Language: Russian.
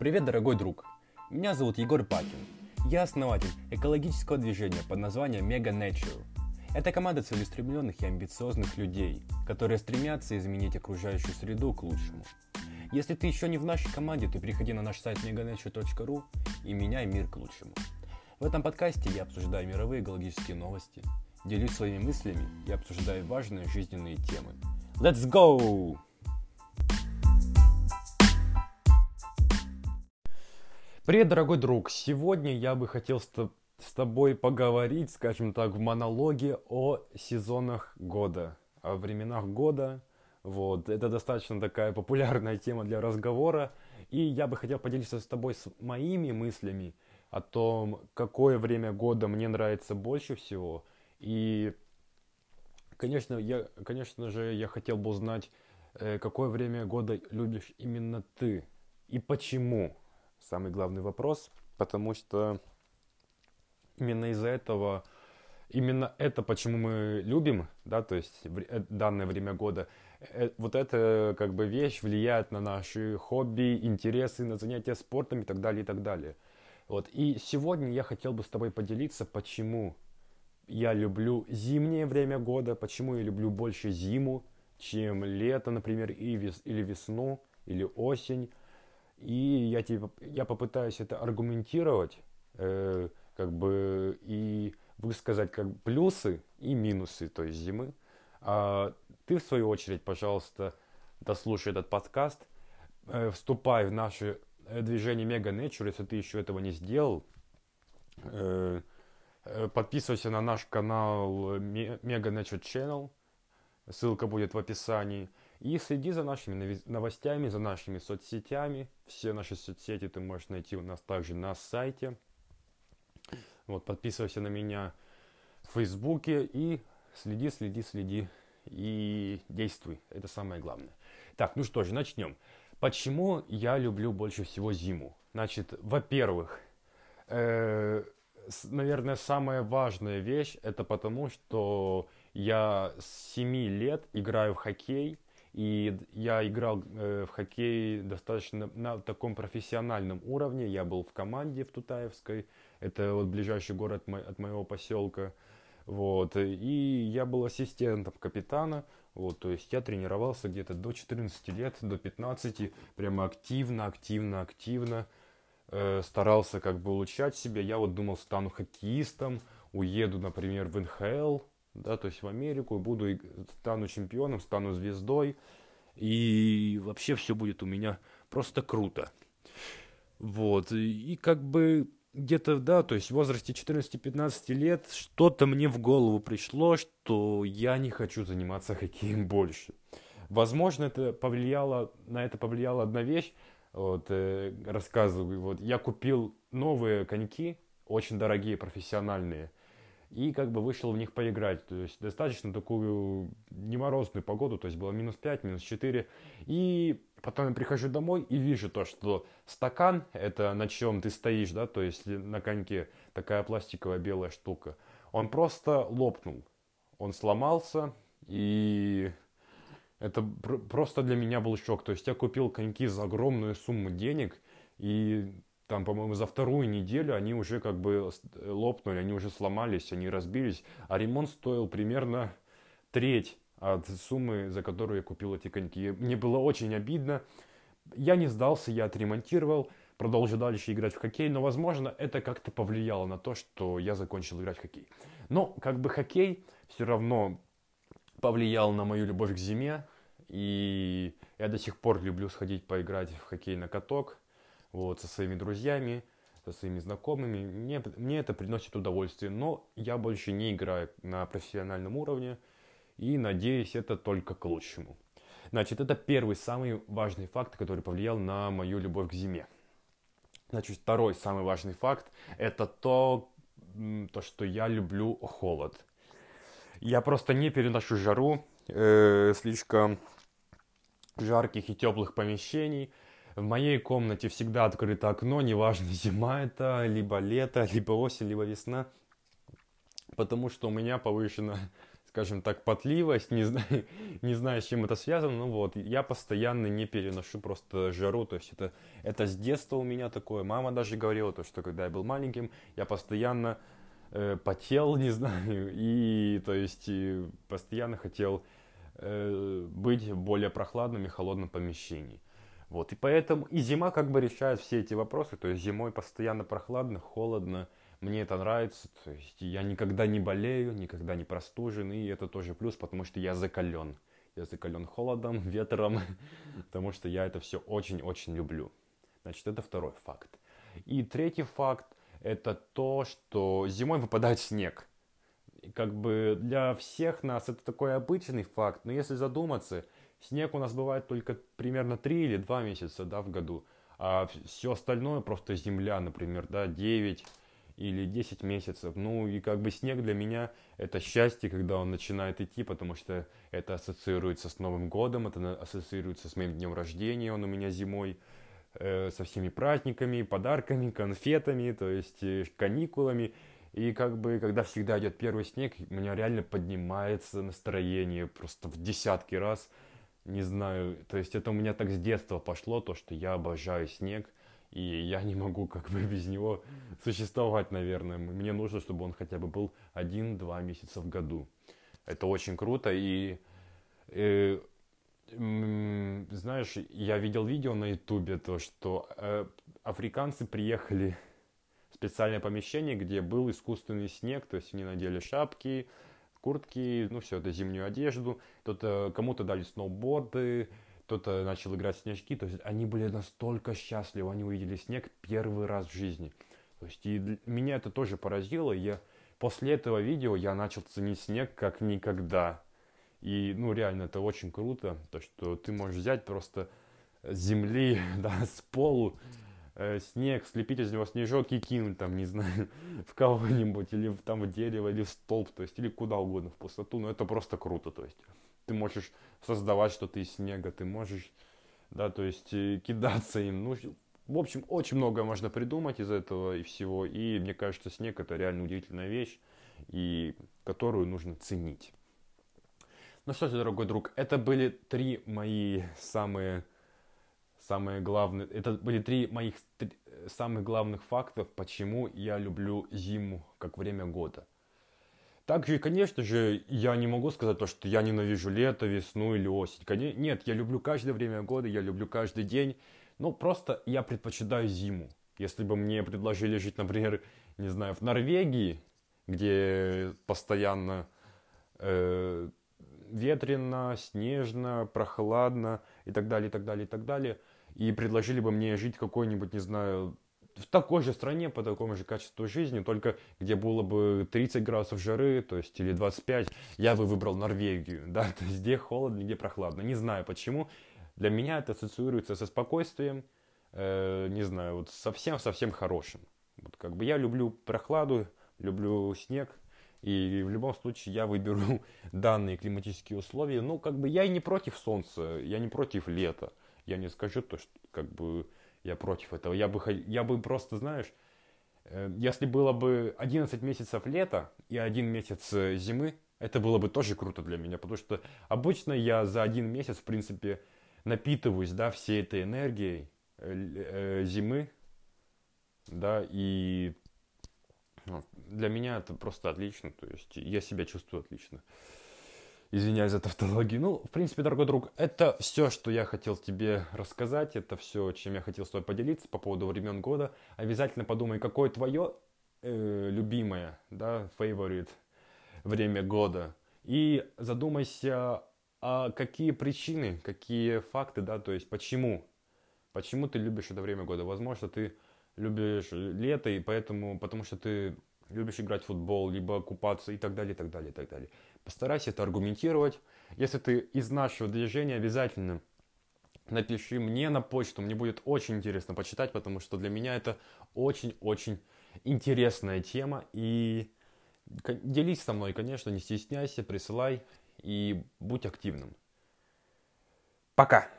Привет, дорогой друг! Меня зовут Егор Пакин. Я основатель экологического движения под названием Mega Nature. Это команда целеустремленных и амбициозных людей, которые стремятся изменить окружающую среду к лучшему. Если ты еще не в нашей команде, то приходи на наш сайт meganature.ru и меняй мир к лучшему. В этом подкасте я обсуждаю мировые экологические новости, делюсь своими мыслями и обсуждаю важные жизненные темы. Let's go! Привет, дорогой друг! Сегодня я бы хотел с, тобой поговорить, скажем так, в монологе о сезонах года, о временах года. Вот, это достаточно такая популярная тема для разговора, и я бы хотел поделиться с тобой с моими мыслями о том, какое время года мне нравится больше всего. И, конечно, я, конечно же, я хотел бы узнать, э, какое время года любишь именно ты и почему самый главный вопрос, потому что именно из-за этого, именно это, почему мы любим, да, то есть э, данное время года, э, вот эта как бы вещь влияет на наши хобби, интересы, на занятия спортом и так далее, и так далее. Вот. И сегодня я хотел бы с тобой поделиться, почему я люблю зимнее время года, почему я люблю больше зиму, чем лето, например, и вес, или весну, или осень. И я, типа, я попытаюсь это аргументировать, э, как бы, и высказать как плюсы и минусы той зимы. А ты, в свою очередь, пожалуйста, дослушай этот подкаст, э, вступай в наше э, движение Mega Nature, если ты еще этого не сделал. Э, э, подписывайся на наш канал Mega Nature Channel, ссылка будет в описании. И следи за нашими новостями, за нашими соцсетями. Все наши соцсети ты можешь найти у нас также на сайте. Вот, подписывайся на меня в Фейсбуке и следи, следи, следи и действуй. Это самое главное. Так, ну что же, начнем. Почему я люблю больше всего зиму? Значит, во-первых, э, наверное, самая важная вещь, это потому, что я с 7 лет играю в хоккей, и я играл э, в хоккей достаточно на таком профессиональном уровне. Я был в команде в Тутаевской. Это вот ближайший город от моего поселка. Вот. И я был ассистентом капитана. Вот, то есть я тренировался где-то до 14 лет, до 15, прямо активно, активно, активно. Э, старался как бы улучшать себя. Я вот думал, стану хоккеистом, уеду, например, в НХЛ, да, то есть в Америку, буду, стану чемпионом, стану звездой, и вообще все будет у меня просто круто. Вот, и как бы где-то, да, то есть в возрасте 14-15 лет что-то мне в голову пришло, что я не хочу заниматься хоккеем больше. Возможно, это повлияло, на это повлияла одна вещь, вот, э, рассказываю, вот, я купил новые коньки, очень дорогие, профессиональные, и как бы вышел в них поиграть. То есть достаточно такую неморозную погоду, то есть было минус 5, минус 4. И потом я прихожу домой и вижу то, что стакан, это на чем ты стоишь, да, то есть на коньке такая пластиковая белая штука, он просто лопнул. Он сломался, и это просто для меня был шок. То есть я купил коньки за огромную сумму денег, и там, по-моему, за вторую неделю они уже как бы лопнули, они уже сломались, они разбились, а ремонт стоил примерно треть от суммы, за которую я купил эти коньки. Мне было очень обидно. Я не сдался, я отремонтировал, продолжил дальше играть в хоккей, но, возможно, это как-то повлияло на то, что я закончил играть в хоккей. Но, как бы, хоккей все равно повлиял на мою любовь к зиме, и я до сих пор люблю сходить поиграть в хоккей на каток, вот, со своими друзьями, со своими знакомыми. Мне, мне это приносит удовольствие, но я больше не играю на профессиональном уровне и надеюсь, это только к лучшему. Значит, это первый самый важный факт, который повлиял на мою любовь к зиме. Значит, второй самый важный факт – это то, то, что я люблю холод. Я просто не переношу жару, э, слишком жарких и теплых помещений – в моей комнате всегда открыто окно, неважно, зима это, либо лето, либо осень, либо весна. Потому что у меня повышена, скажем так, потливость, не знаю, не знаю, с чем это связано, ну вот, я постоянно не переношу просто жару, то есть это, это с детства у меня такое, мама даже говорила, то, что когда я был маленьким, я постоянно э, потел, не знаю, и, то есть, и постоянно хотел э, быть в более прохладном и холодном помещении. Вот, и поэтому и зима как бы решает все эти вопросы, то есть зимой постоянно прохладно, холодно, мне это нравится, то есть я никогда не болею, никогда не простужен, и это тоже плюс, потому что я закален. Я закален холодом, ветром, потому что я это все очень-очень люблю. Значит, это второй факт. И третий факт – это то, что зимой выпадает снег. И как бы для всех нас это такой обычный факт, но если задуматься – Снег у нас бывает только примерно 3 или 2 месяца да, в году, а все остальное просто земля, например, да, 9 или 10 месяцев. Ну и как бы снег для меня это счастье, когда он начинает идти, потому что это ассоциируется с Новым годом, это ассоциируется с моим днем рождения, он у меня зимой, э, со всеми праздниками, подарками, конфетами, то есть э, каникулами. И как бы, когда всегда идет первый снег, у меня реально поднимается настроение просто в десятки раз – не знаю, то есть это у меня так с детства пошло, то, что я обожаю снег, и я не могу как бы без него существовать, наверное. Мне нужно, чтобы он хотя бы был один-два месяца в году. Это очень круто, и, и э, знаешь, я видел видео на ютубе, то, что э, африканцы приехали в специальное помещение, где был искусственный снег, то есть они надели шапки, куртки, ну все это зимнюю одежду, кто-то, кому-то дали сноуборды, кто-то начал играть в снежки, то есть они были настолько счастливы, они увидели снег первый раз в жизни. То есть и меня это тоже поразило, я после этого видео я начал ценить снег как никогда. И, ну, реально, это очень круто, то, что ты можешь взять просто с земли, да, с полу, э, снег, слепить из него снежок и кинуть там, не знаю, в кого-нибудь, или там в дерево, или в столб, то есть, или куда угодно, в пустоту, но это просто круто, то есть, ты можешь создавать что-то из снега, ты можешь, да, то есть, э, кидаться им, ну, в общем, очень много можно придумать из этого и всего, и мне кажется, снег это реально удивительная вещь, и которую нужно ценить. Ну что ж, дорогой друг, это были три мои самые самые главные, это были три моих три, самых главных фактов, почему я люблю зиму как время года. Также, конечно же, я не могу сказать то, что я ненавижу лето, весну или осень. Нет, я люблю каждое время года, я люблю каждый день. Но просто я предпочитаю зиму. Если бы мне предложили жить, например, не знаю, в Норвегии, где постоянно э, ветрено, снежно, прохладно и так далее, и так далее, и так далее – и предложили бы мне жить какой-нибудь, не знаю, в такой же стране, по такому же качеству жизни, только где было бы 30 градусов жары, то есть или 25, я бы выбрал Норвегию, да, то есть где холодно, где прохладно. Не знаю почему. Для меня это ассоциируется со спокойствием, э, не знаю, вот совсем-совсем хорошим. Вот как бы я люблю прохладу, люблю снег, и в любом случае я выберу данные климатические условия. Ну, как бы я и не против солнца, я не против лета я не скажу то, что как бы я против этого. Я бы, я бы просто, знаешь, э, если было бы 11 месяцев лета и один месяц э, зимы, это было бы тоже круто для меня, потому что обычно я за один месяц, в принципе, напитываюсь, да, всей этой энергией э, зимы, да, и ну, для меня это просто отлично, то есть я себя чувствую отлично. Извиняюсь за тавтологию. Ну, в принципе, дорогой друг, это все, что я хотел тебе рассказать. Это все, чем я хотел с тобой поделиться по поводу времен года. Обязательно подумай, какое твое э, любимое, да, favorite время года. И задумайся, а какие причины, какие факты, да, то есть почему. Почему ты любишь это время года? Возможно, ты любишь лето, и поэтому, потому что ты любишь играть в футбол, либо купаться и так далее, и так далее, и так далее. Постарайся это аргументировать. Если ты из нашего движения, обязательно напиши мне на почту. Мне будет очень интересно почитать, потому что для меня это очень-очень интересная тема. И делись со мной, конечно, не стесняйся, присылай и будь активным. Пока!